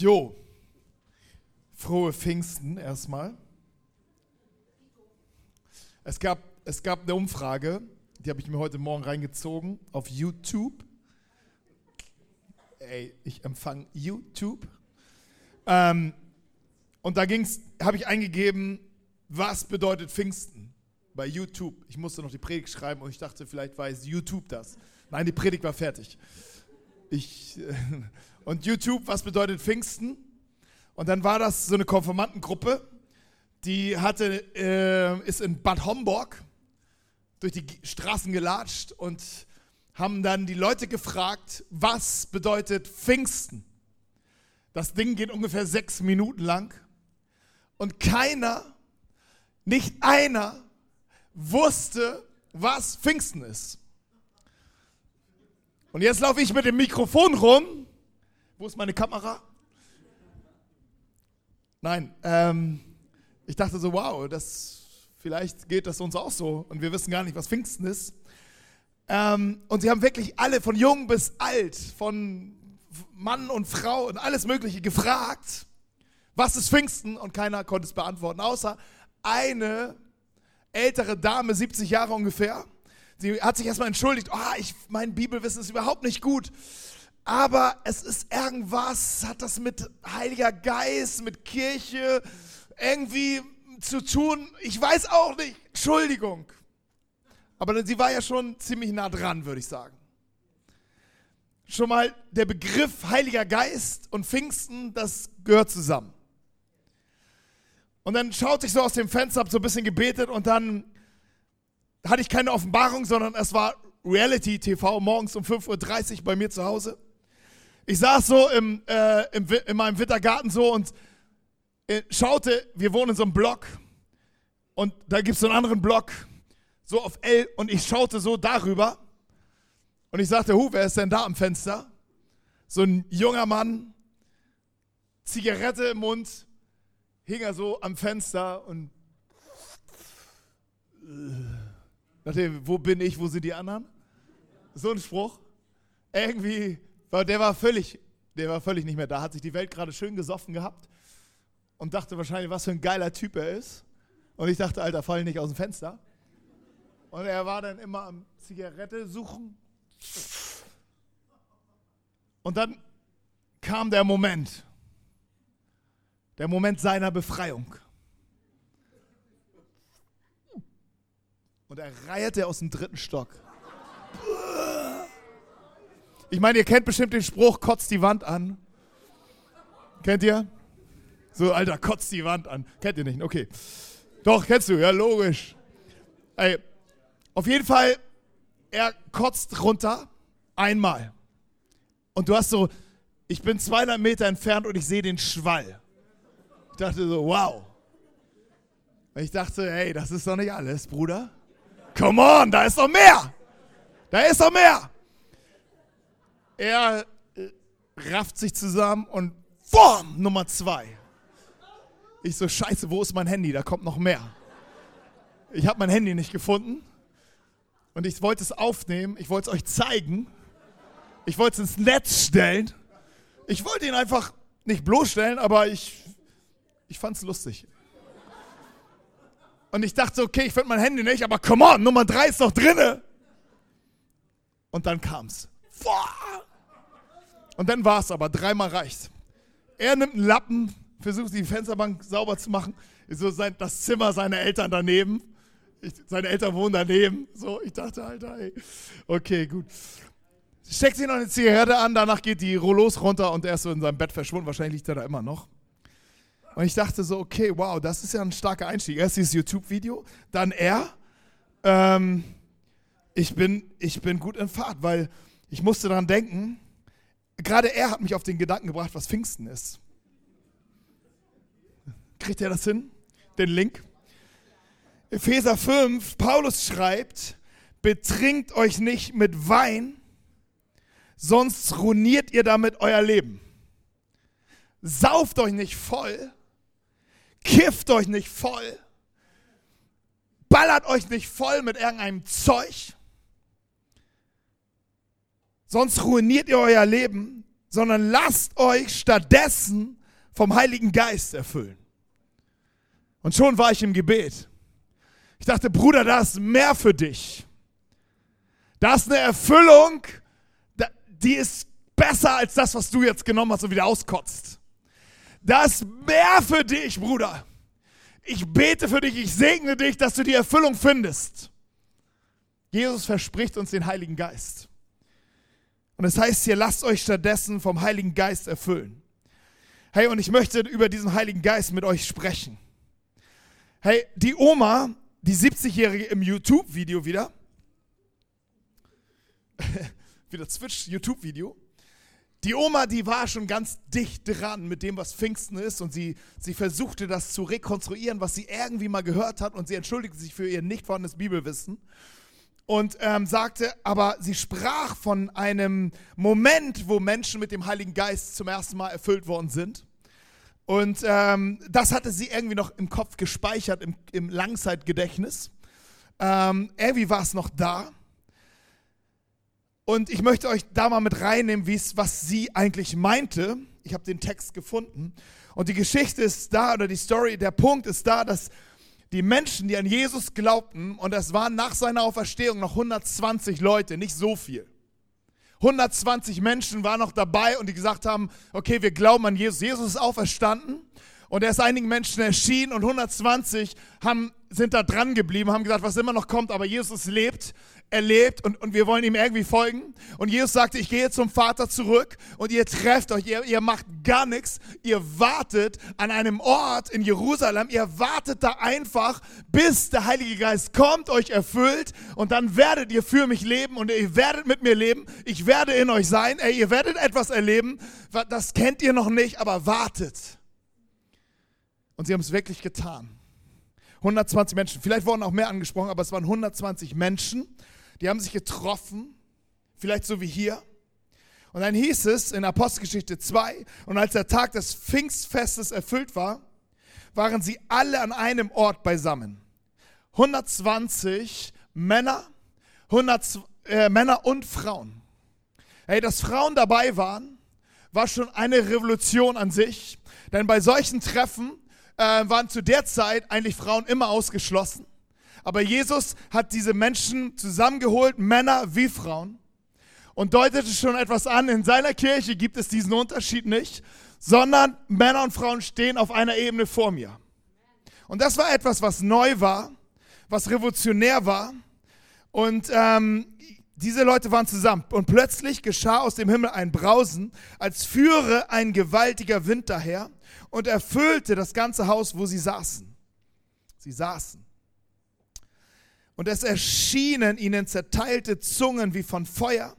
Jo, frohe Pfingsten erstmal. Es gab, es gab eine Umfrage, die habe ich mir heute Morgen reingezogen auf YouTube. Ey, ich empfange YouTube. Ähm, und da habe ich eingegeben, was bedeutet Pfingsten bei YouTube. Ich musste noch die Predigt schreiben und ich dachte, vielleicht weiß YouTube das. Nein, die Predigt war fertig. Ich, und YouTube, was bedeutet Pfingsten? Und dann war das so eine Konfirmandengruppe, die hatte, äh, ist in Bad Homburg durch die Straßen gelatscht und haben dann die Leute gefragt, was bedeutet Pfingsten? Das Ding geht ungefähr sechs Minuten lang und keiner, nicht einer, wusste, was Pfingsten ist. Und jetzt laufe ich mit dem Mikrofon rum. Wo ist meine Kamera? Nein, ähm, ich dachte so, wow, das, vielleicht geht das uns auch so und wir wissen gar nicht, was Pfingsten ist. Ähm, und sie haben wirklich alle, von jung bis alt, von Mann und Frau und alles Mögliche gefragt, was ist Pfingsten? Und keiner konnte es beantworten, außer eine ältere Dame, 70 Jahre ungefähr. Sie hat sich erstmal entschuldigt, oh, ich, mein Bibelwissen ist überhaupt nicht gut. Aber es ist irgendwas, hat das mit Heiliger Geist, mit Kirche irgendwie zu tun. Ich weiß auch nicht. Entschuldigung. Aber sie war ja schon ziemlich nah dran, würde ich sagen. Schon mal der Begriff Heiliger Geist und Pfingsten, das gehört zusammen. Und dann schaute ich so aus dem Fenster, habe so ein bisschen gebetet und dann hatte ich keine Offenbarung, sondern es war Reality TV morgens um 5.30 Uhr bei mir zu Hause. Ich saß so im, äh, im, in meinem Wintergarten so und äh, schaute, wir wohnen in so einem Block und da gibt es so einen anderen Block, so auf L und ich schaute so darüber und ich sagte, hu, wer ist denn da am Fenster? So ein junger Mann, Zigarette im Mund, hing er so am Fenster und dachte, wo bin ich, wo sind die anderen? So ein Spruch. Irgendwie, der war völlig, der war völlig nicht mehr da. Hat sich die Welt gerade schön gesoffen gehabt und dachte wahrscheinlich, was für ein geiler Typ er ist. Und ich dachte, Alter, fall nicht aus dem Fenster. Und er war dann immer am Zigarette suchen. Und dann kam der Moment. Der Moment seiner Befreiung. Und er reierte aus dem dritten Stock. Ich meine, ihr kennt bestimmt den Spruch, kotzt die Wand an. Kennt ihr? So, Alter, kotzt die Wand an. Kennt ihr nicht? Okay. Doch, kennst du, ja, logisch. Ey, auf jeden Fall, er kotzt runter. Einmal. Und du hast so, ich bin 200 Meter entfernt und ich sehe den Schwall dachte so, wow. Ich dachte, hey, das ist doch nicht alles, Bruder. Come on, da ist doch mehr. Da ist doch mehr. Er äh, rafft sich zusammen und boom, Nummer zwei. Ich so, scheiße, wo ist mein Handy? Da kommt noch mehr. Ich habe mein Handy nicht gefunden und ich wollte es aufnehmen, ich wollte es euch zeigen, ich wollte es ins Netz stellen. Ich wollte ihn einfach nicht bloßstellen, aber ich ich fand es lustig. Und ich dachte, okay, ich finde mein Handy nicht, aber come on, Nummer drei ist doch drinne. Und dann kam's. Und dann war es aber, dreimal reicht. Er nimmt einen Lappen, versucht die Fensterbank sauber zu machen. So sein, das Zimmer seiner Eltern daneben. Ich, seine Eltern wohnen daneben. So, ich dachte, Alter, ey. Okay, gut. Steckt sich noch eine Zigarette an, danach geht die Rollos runter und er ist so in seinem Bett verschwunden. Wahrscheinlich liegt er da immer noch. Und ich dachte so, okay, wow, das ist ja ein starker Einstieg. Erst dieses YouTube-Video, dann er. Ähm, ich, bin, ich bin gut in Fahrt, weil ich musste daran denken, gerade er hat mich auf den Gedanken gebracht, was Pfingsten ist. Kriegt er das hin? Den Link? Epheser 5, Paulus schreibt, betrinkt euch nicht mit Wein, sonst ruiniert ihr damit euer Leben. Sauft euch nicht voll, Kifft euch nicht voll. Ballert euch nicht voll mit irgendeinem Zeug. Sonst ruiniert ihr euer Leben. sondern lasst euch stattdessen vom Heiligen Geist erfüllen. Und schon war ich im Gebet. Ich dachte, Bruder, da ist mehr für dich. Da ist eine Erfüllung, die ist besser als das, was du jetzt genommen hast und wieder auskotzt. Da ist mehr für dich, Bruder. Ich bete für dich, ich segne dich, dass du die Erfüllung findest. Jesus verspricht uns den Heiligen Geist. Und es das heißt hier, lasst euch stattdessen vom Heiligen Geist erfüllen. Hey, und ich möchte über diesen Heiligen Geist mit euch sprechen. Hey, die Oma, die 70-Jährige im YouTube-Video wieder, wieder Switch YouTube-Video, die Oma, die war schon ganz dicht dran mit dem, was Pfingsten ist und sie, sie versuchte das zu rekonstruieren, was sie irgendwie mal gehört hat und sie entschuldigte sich für ihr nicht vorhandenes Bibelwissen und ähm, sagte, aber sie sprach von einem Moment, wo Menschen mit dem Heiligen Geist zum ersten Mal erfüllt worden sind. Und ähm, das hatte sie irgendwie noch im Kopf gespeichert, im, im Langzeitgedächtnis. Ähm, irgendwie war es noch da. Und ich möchte euch da mal mit reinnehmen, was sie eigentlich meinte. Ich habe den Text gefunden. Und die Geschichte ist da, oder die Story, der Punkt ist da, dass die Menschen, die an Jesus glaubten, und es waren nach seiner Auferstehung noch 120 Leute, nicht so viel. 120 Menschen waren noch dabei und die gesagt haben, okay, wir glauben an Jesus. Jesus ist auferstanden und er ist einigen Menschen erschienen und 120 haben, sind da dran geblieben, haben gesagt, was immer noch kommt, aber Jesus lebt, er lebt und, und wir wollen ihm irgendwie folgen. Und Jesus sagte, ich gehe zum Vater zurück und ihr trefft euch, ihr, ihr macht gar nichts, ihr wartet an einem Ort in Jerusalem, ihr wartet da einfach, bis der Heilige Geist kommt, euch erfüllt. Und dann werdet ihr für mich leben und ihr werdet mit mir leben, ich werde in euch sein, ey, ihr werdet etwas erleben, das kennt ihr noch nicht, aber wartet. Und sie haben es wirklich getan. 120 Menschen, vielleicht wurden auch mehr angesprochen, aber es waren 120 Menschen, die haben sich getroffen, vielleicht so wie hier. Und dann hieß es in Apostelgeschichte 2, und als der Tag des Pfingstfestes erfüllt war, waren sie alle an einem Ort beisammen. 120 Männer, 100 äh, Männer und Frauen. Hey, dass Frauen dabei waren, war schon eine Revolution an sich. Denn bei solchen Treffen äh, waren zu der Zeit eigentlich Frauen immer ausgeschlossen. Aber Jesus hat diese Menschen zusammengeholt, Männer wie Frauen, und deutete schon etwas an. In seiner Kirche gibt es diesen Unterschied nicht, sondern Männer und Frauen stehen auf einer Ebene vor mir. Und das war etwas, was neu war, was revolutionär war. Und ähm, diese Leute waren zusammen. Und plötzlich geschah aus dem Himmel ein Brausen, als führe ein gewaltiger Wind daher und erfüllte das ganze Haus, wo sie saßen. Sie saßen. Und es erschienen ihnen zerteilte Zungen wie von Feuer,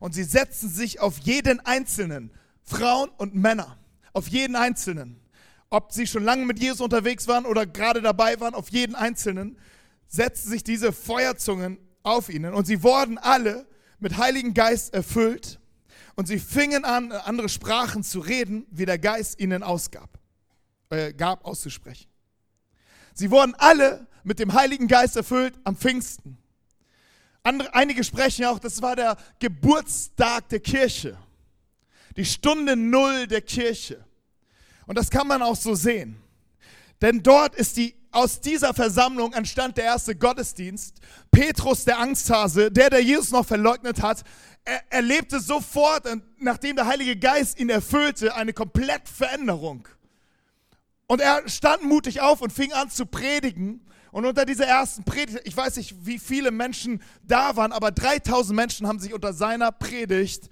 und sie setzten sich auf jeden Einzelnen, Frauen und Männer, auf jeden Einzelnen. Ob sie schon lange mit Jesus unterwegs waren oder gerade dabei waren, auf jeden Einzelnen, setzten sich diese Feuerzungen auf ihnen. Und sie wurden alle mit Heiligen Geist erfüllt und sie fingen an, andere Sprachen zu reden, wie der Geist ihnen ausgab, äh, gab auszusprechen. Sie wurden alle mit dem Heiligen Geist erfüllt am Pfingsten. Andere, einige sprechen auch, das war der Geburtstag der Kirche, die Stunde Null der Kirche. Und das kann man auch so sehen. Denn dort ist die, aus dieser Versammlung entstand der erste Gottesdienst. Petrus, der Angsthase, der, der Jesus noch verleugnet hat, er erlebte sofort, nachdem der Heilige Geist ihn erfüllte, eine komplett Veränderung. Und er stand mutig auf und fing an zu predigen. Und unter dieser ersten Predigt, ich weiß nicht, wie viele Menschen da waren, aber 3000 Menschen haben sich unter seiner Predigt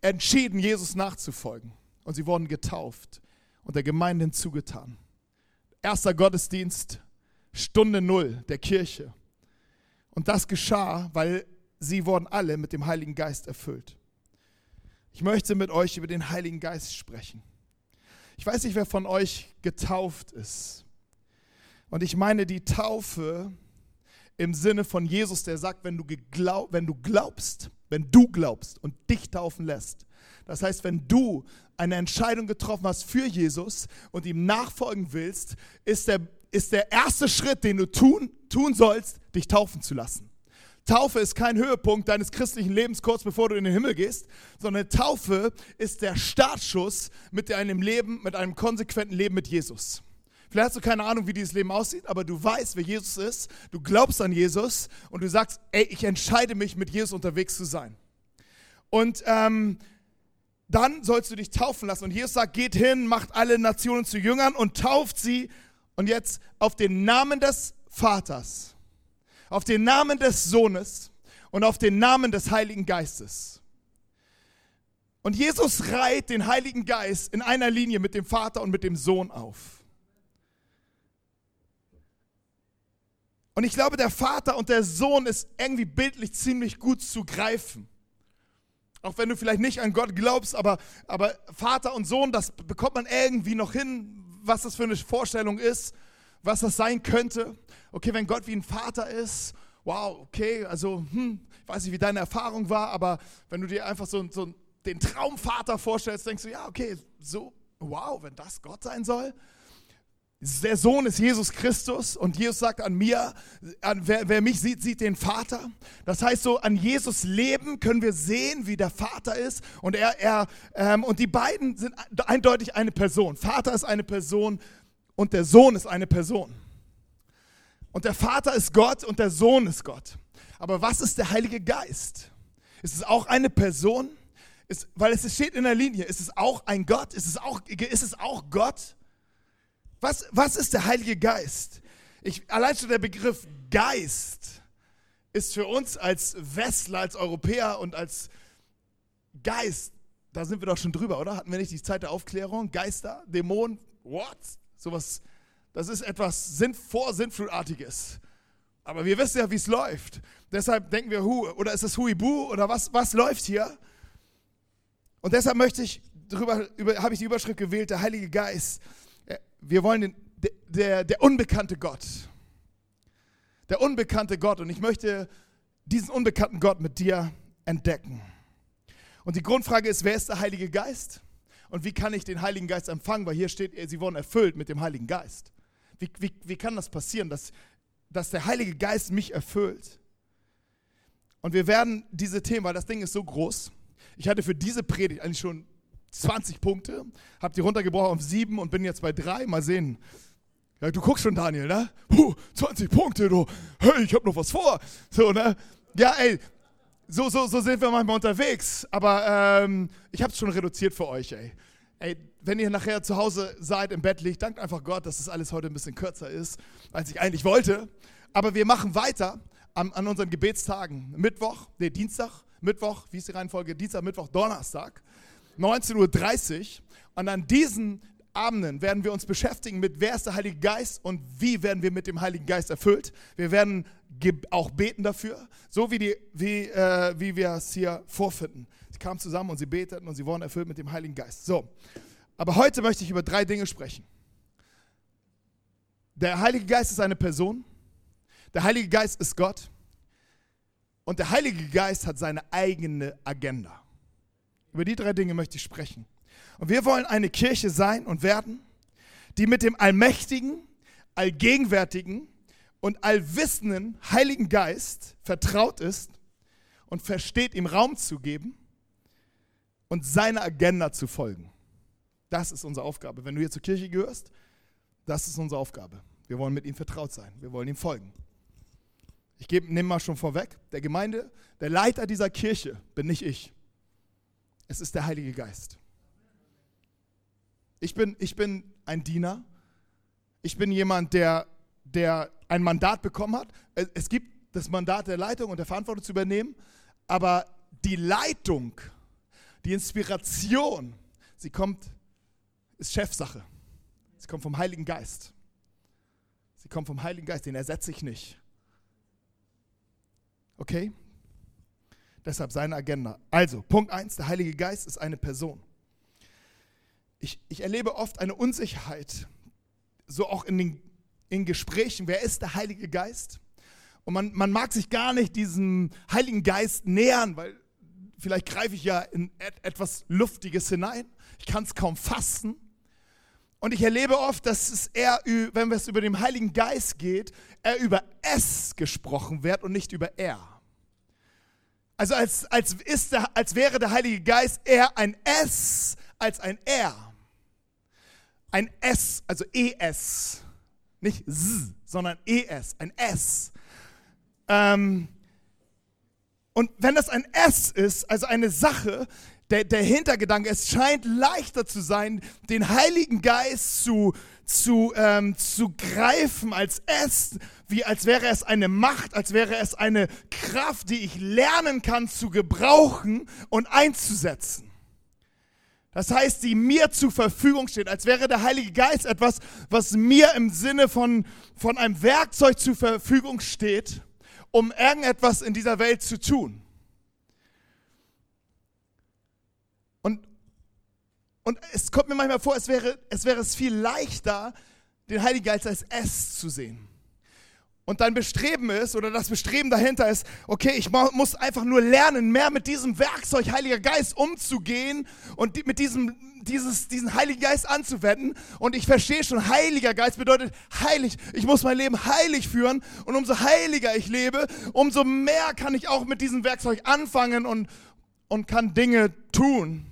entschieden, Jesus nachzufolgen. Und sie wurden getauft und der Gemeinde hinzugetan. Erster Gottesdienst, Stunde Null der Kirche. Und das geschah, weil sie wurden alle mit dem Heiligen Geist erfüllt. Ich möchte mit euch über den Heiligen Geist sprechen. Ich weiß nicht, wer von euch getauft ist. Und ich meine die Taufe im Sinne von Jesus, der sagt, wenn du, geglaub, wenn du glaubst, wenn du glaubst und dich taufen lässt. Das heißt, wenn du eine Entscheidung getroffen hast für Jesus und ihm nachfolgen willst, ist der, ist der erste Schritt, den du tun, tun sollst, dich taufen zu lassen. Taufe ist kein Höhepunkt deines christlichen Lebens kurz bevor du in den Himmel gehst, sondern Taufe ist der Startschuss mit einem Leben, mit einem konsequenten Leben mit Jesus. Vielleicht hast du keine Ahnung, wie dieses Leben aussieht, aber du weißt, wer Jesus ist, du glaubst an Jesus und du sagst, ey, ich entscheide mich, mit Jesus unterwegs zu sein. Und ähm, dann sollst du dich taufen lassen. Und Jesus sagt, geht hin, macht alle Nationen zu Jüngern und tauft sie. Und jetzt auf den Namen des Vaters, auf den Namen des Sohnes und auf den Namen des Heiligen Geistes. Und Jesus reiht den Heiligen Geist in einer Linie mit dem Vater und mit dem Sohn auf. Und ich glaube, der Vater und der Sohn ist irgendwie bildlich ziemlich gut zu greifen. Auch wenn du vielleicht nicht an Gott glaubst, aber, aber Vater und Sohn, das bekommt man irgendwie noch hin, was das für eine Vorstellung ist, was das sein könnte. Okay, wenn Gott wie ein Vater ist, wow, okay, also hm, ich weiß nicht, wie deine Erfahrung war, aber wenn du dir einfach so, so den Traumvater vorstellst, denkst du, ja, okay, so, wow, wenn das Gott sein soll, der Sohn ist Jesus Christus und Jesus sagt an mir, an, wer, wer, mich sieht, sieht den Vater. Das heißt so, an Jesus Leben können wir sehen, wie der Vater ist und er, er ähm, und die beiden sind eindeutig eine Person. Vater ist eine Person und der Sohn ist eine Person. Und der Vater ist Gott und der Sohn ist Gott. Aber was ist der Heilige Geist? Ist es auch eine Person? Ist, weil es steht in der Linie. Ist es auch ein Gott? Ist es auch, ist es auch Gott? Was, was ist der Heilige Geist? Ich, allein schon der Begriff Geist ist für uns als Westler, als Europäer und als Geist, da sind wir doch schon drüber, oder? Hatten wir nicht die Zeit der Aufklärung? Geister, Dämonen, what? Sowas, das ist etwas Sinn, Vorsinnflutartiges. Aber wir wissen ja, wie es läuft. Deshalb denken wir, hu, oder ist es Huibu oder was, was läuft hier? Und deshalb möchte ich, darüber, über, habe ich die Überschrift gewählt, der Heilige Geist wir wollen den, der, der unbekannte Gott. Der unbekannte Gott. Und ich möchte diesen unbekannten Gott mit dir entdecken. Und die Grundfrage ist, wer ist der Heilige Geist? Und wie kann ich den Heiligen Geist empfangen? Weil hier steht, sie wurden erfüllt mit dem Heiligen Geist. Wie, wie, wie kann das passieren, dass, dass der Heilige Geist mich erfüllt? Und wir werden diese Themen, weil das Ding ist so groß. Ich hatte für diese Predigt eigentlich schon 20 Punkte, habe die runtergebrochen auf 7 und bin jetzt bei 3. Mal sehen. Ja, du guckst schon, Daniel, ne? Puh, 20 Punkte, du. Hey, ich habe noch was vor. So, ne? Ja, ey, so, so, so sind wir manchmal unterwegs. Aber ähm, ich habe es schon reduziert für euch, ey. Ey, wenn ihr nachher zu Hause seid, im Bett liegt, dankt einfach Gott, dass das alles heute ein bisschen kürzer ist, als ich eigentlich wollte. Aber wir machen weiter an, an unseren Gebetstagen. Mittwoch, nee, Dienstag, Mittwoch, wie ist die Reihenfolge? Dienstag, Mittwoch, Donnerstag. 19.30 Uhr. Und an diesen Abenden werden wir uns beschäftigen mit, wer ist der Heilige Geist und wie werden wir mit dem Heiligen Geist erfüllt. Wir werden auch beten dafür, so wie, die, wie, äh, wie wir es hier vorfinden. Sie kamen zusammen und sie beteten und sie wurden erfüllt mit dem Heiligen Geist. So, aber heute möchte ich über drei Dinge sprechen. Der Heilige Geist ist eine Person, der Heilige Geist ist Gott und der Heilige Geist hat seine eigene Agenda. Über die drei Dinge möchte ich sprechen. Und wir wollen eine Kirche sein und werden, die mit dem allmächtigen, allgegenwärtigen und allwissenden Heiligen Geist vertraut ist und versteht, ihm Raum zu geben und seiner Agenda zu folgen. Das ist unsere Aufgabe. Wenn du hier zur Kirche gehörst, das ist unsere Aufgabe. Wir wollen mit ihm vertraut sein. Wir wollen ihm folgen. Ich nehme mal schon vorweg, der Gemeinde, der Leiter dieser Kirche bin nicht ich. Es ist der Heilige Geist. Ich bin, ich bin ein Diener. Ich bin jemand, der, der ein Mandat bekommen hat. Es gibt das Mandat der Leitung und der Verantwortung zu übernehmen, aber die Leitung, die Inspiration, sie kommt, ist Chefsache. Sie kommt vom Heiligen Geist. Sie kommt vom Heiligen Geist, den ersetze ich nicht. Okay? Deshalb seine Agenda. Also, Punkt 1, der Heilige Geist ist eine Person. Ich, ich erlebe oft eine Unsicherheit, so auch in den in Gesprächen, wer ist der Heilige Geist? Und man, man mag sich gar nicht diesem Heiligen Geist nähern, weil vielleicht greife ich ja in etwas Luftiges hinein. Ich kann es kaum fassen. Und ich erlebe oft, dass es eher, wenn es über den Heiligen Geist geht, er über es gesprochen wird und nicht über er. Also als, als, ist der, als wäre der Heilige Geist eher ein S als ein R. Ein S, also ES. Nicht S, sondern ES, ein S. Ähm, und wenn das ein S ist, also eine Sache, der, der Hintergedanke, es scheint leichter zu sein, den Heiligen Geist zu, zu, ähm, zu greifen als es, wie als wäre es eine Macht, als wäre es eine Kraft, die ich lernen kann zu gebrauchen und einzusetzen. Das heißt, die mir zur Verfügung steht, als wäre der Heilige Geist etwas, was mir im Sinne von, von einem Werkzeug zur Verfügung steht, um irgendetwas in dieser Welt zu tun. Und, und es kommt mir manchmal vor, es wäre, es wäre es viel leichter, den Heiligen Geist als S zu sehen. Und dein Bestreben ist, oder das Bestreben dahinter ist, okay, ich muss einfach nur lernen, mehr mit diesem Werkzeug Heiliger Geist umzugehen und mit diesem, dieses, diesen Heiligen Geist anzuwenden. Und ich verstehe schon, Heiliger Geist bedeutet heilig. Ich muss mein Leben heilig führen. Und umso heiliger ich lebe, umso mehr kann ich auch mit diesem Werkzeug anfangen und, und kann Dinge tun.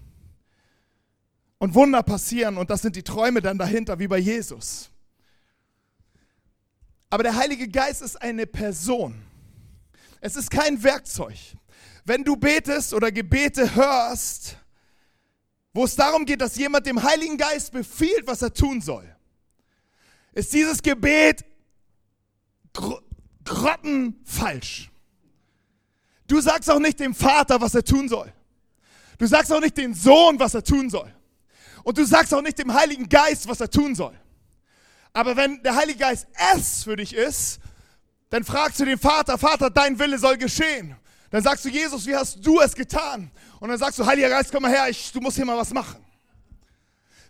Und Wunder passieren. Und das sind die Träume dann dahinter, wie bei Jesus. Aber der Heilige Geist ist eine Person. Es ist kein Werkzeug. Wenn du betest oder Gebete hörst, wo es darum geht, dass jemand dem Heiligen Geist befiehlt, was er tun soll, ist dieses Gebet gr grottenfalsch. Du sagst auch nicht dem Vater, was er tun soll. Du sagst auch nicht dem Sohn, was er tun soll. Und du sagst auch nicht dem Heiligen Geist, was er tun soll. Aber wenn der Heilige Geist es für dich ist, dann fragst du den Vater, Vater, dein Wille soll geschehen. Dann sagst du, Jesus, wie hast du es getan? Und dann sagst du, Heiliger Geist, komm mal her, ich, du musst hier mal was machen.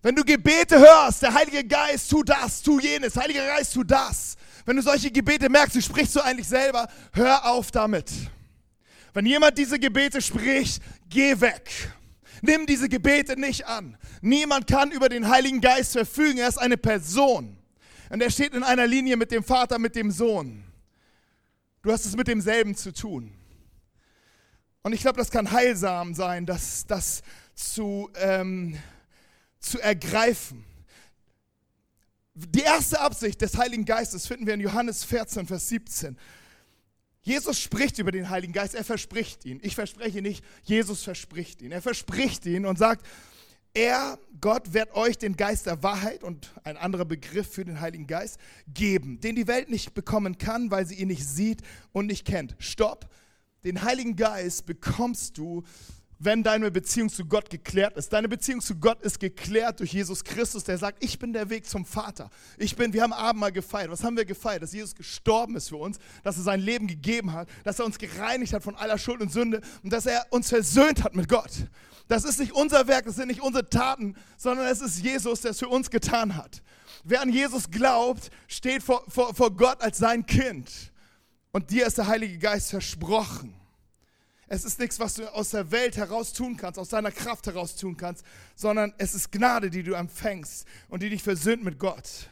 Wenn du Gebete hörst, der Heilige Geist, tu das, tu jenes, Heiliger Geist, tu das. Wenn du solche Gebete merkst, du sprichst du eigentlich selber, hör auf damit. Wenn jemand diese Gebete spricht, geh weg. Nimm diese Gebete nicht an. Niemand kann über den Heiligen Geist verfügen, er ist eine Person. Und er steht in einer Linie mit dem Vater, mit dem Sohn. Du hast es mit demselben zu tun. Und ich glaube, das kann heilsam sein, das, das zu, ähm, zu ergreifen. Die erste Absicht des Heiligen Geistes finden wir in Johannes 14, Vers 17. Jesus spricht über den Heiligen Geist, er verspricht ihn. Ich verspreche nicht, Jesus verspricht ihn. Er verspricht ihn und sagt, er, Gott, wird euch den Geist der Wahrheit und ein anderer Begriff für den Heiligen Geist geben, den die Welt nicht bekommen kann, weil sie ihn nicht sieht und nicht kennt. Stopp. Den Heiligen Geist bekommst du, wenn deine Beziehung zu Gott geklärt ist. Deine Beziehung zu Gott ist geklärt durch Jesus Christus, der sagt, ich bin der Weg zum Vater. Ich bin, wir haben Abendmahl gefeiert. Was haben wir gefeiert? Dass Jesus gestorben ist für uns, dass er sein Leben gegeben hat, dass er uns gereinigt hat von aller Schuld und Sünde und dass er uns versöhnt hat mit Gott. Das ist nicht unser Werk, das sind nicht unsere Taten, sondern es ist Jesus, der es für uns getan hat. Wer an Jesus glaubt, steht vor, vor, vor Gott als sein Kind. Und dir ist der Heilige Geist versprochen. Es ist nichts, was du aus der Welt heraus tun kannst, aus deiner Kraft heraus tun kannst, sondern es ist Gnade, die du empfängst und die dich versöhnt mit Gott.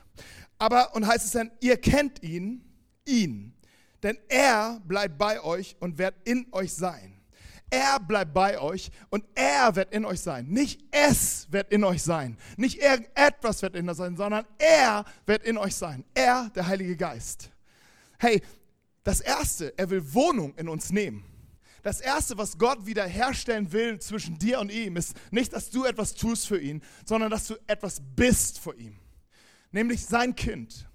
Aber, und heißt es dann, ihr kennt ihn, ihn, denn er bleibt bei euch und wird in euch sein. Er bleibt bei euch und er wird in euch sein. Nicht es wird in euch sein. Nicht irgendetwas wird in euch sein, sondern er wird in euch sein. Er, der Heilige Geist. Hey, das Erste, er will Wohnung in uns nehmen. Das Erste, was Gott wiederherstellen will zwischen dir und ihm, ist nicht, dass du etwas tust für ihn, sondern dass du etwas bist vor ihm. Nämlich sein Kind.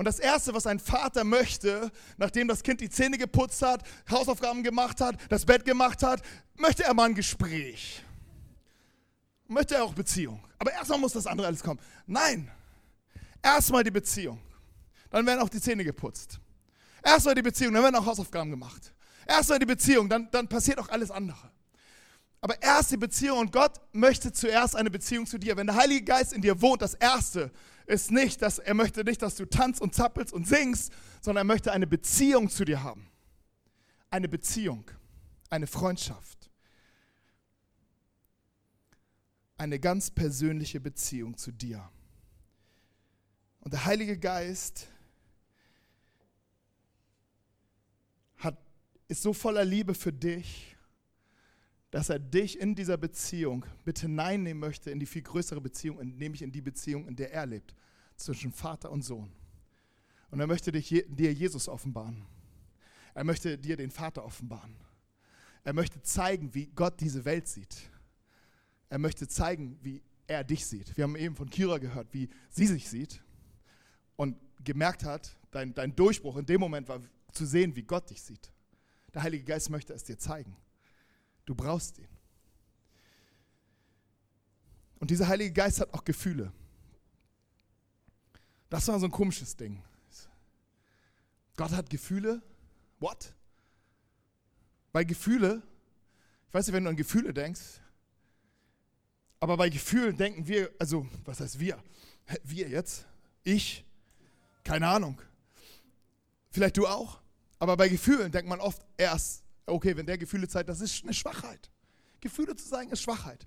Und das Erste, was ein Vater möchte, nachdem das Kind die Zähne geputzt hat, Hausaufgaben gemacht hat, das Bett gemacht hat, möchte er mal ein Gespräch. Möchte er auch Beziehung. Aber erstmal muss das andere alles kommen. Nein, erstmal die Beziehung. Dann werden auch die Zähne geputzt. Erstmal die Beziehung, dann werden auch Hausaufgaben gemacht. Erstmal die Beziehung, dann, dann passiert auch alles andere. Aber erst die Beziehung und Gott möchte zuerst eine Beziehung zu dir. Wenn der Heilige Geist in dir wohnt, das Erste, ist nicht, dass er möchte nicht, dass du tanzt und zappelst und singst, sondern er möchte eine Beziehung zu dir haben. Eine Beziehung, eine Freundschaft. Eine ganz persönliche Beziehung zu dir. Und der Heilige Geist hat, ist so voller Liebe für dich dass er dich in dieser Beziehung mit hineinnehmen möchte in die viel größere Beziehung, nämlich in die Beziehung, in der er lebt, zwischen Vater und Sohn. Und er möchte dich, dir Jesus offenbaren. Er möchte dir den Vater offenbaren. Er möchte zeigen, wie Gott diese Welt sieht. Er möchte zeigen, wie er dich sieht. Wir haben eben von Kira gehört, wie sie sich sieht und gemerkt hat, dein, dein Durchbruch in dem Moment war zu sehen, wie Gott dich sieht. Der Heilige Geist möchte es dir zeigen. Du brauchst ihn. Und dieser Heilige Geist hat auch Gefühle. Das war so ein komisches Ding. Gott hat Gefühle? What? Bei Gefühle, ich weiß nicht, wenn du an Gefühle denkst, aber bei Gefühlen denken wir, also was heißt wir? Wir jetzt? Ich? Keine Ahnung. Vielleicht du auch. Aber bei Gefühlen denkt man oft erst, okay, wenn der Gefühle zeigt, das ist eine Schwachheit. Gefühle zu zeigen ist Schwachheit.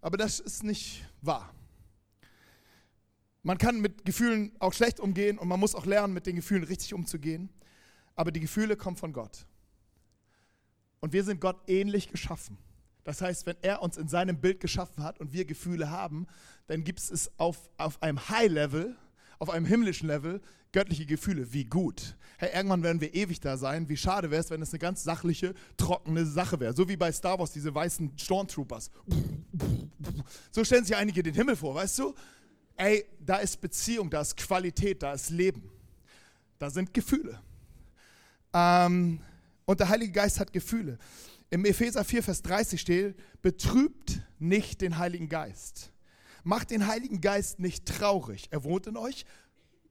Aber das ist nicht wahr. Man kann mit Gefühlen auch schlecht umgehen und man muss auch lernen, mit den Gefühlen richtig umzugehen. Aber die Gefühle kommen von Gott. Und wir sind Gott ähnlich geschaffen. Das heißt, wenn er uns in seinem Bild geschaffen hat und wir Gefühle haben, dann gibt es auf, auf einem High-Level, auf einem himmlischen Level, göttliche Gefühle. Wie gut. Hey, irgendwann werden wir ewig da sein. Wie schade wäre es, wenn es eine ganz sachliche, trockene Sache wäre. So wie bei Star Wars, diese weißen Stormtroopers. So stellen sich einige den Himmel vor, weißt du? Ey, da ist Beziehung, da ist Qualität, da ist Leben. Da sind Gefühle. Ähm, und der Heilige Geist hat Gefühle. Im Epheser 4, Vers 30 steht, betrübt nicht den Heiligen Geist. Macht den Heiligen Geist nicht traurig. Er wohnt in euch,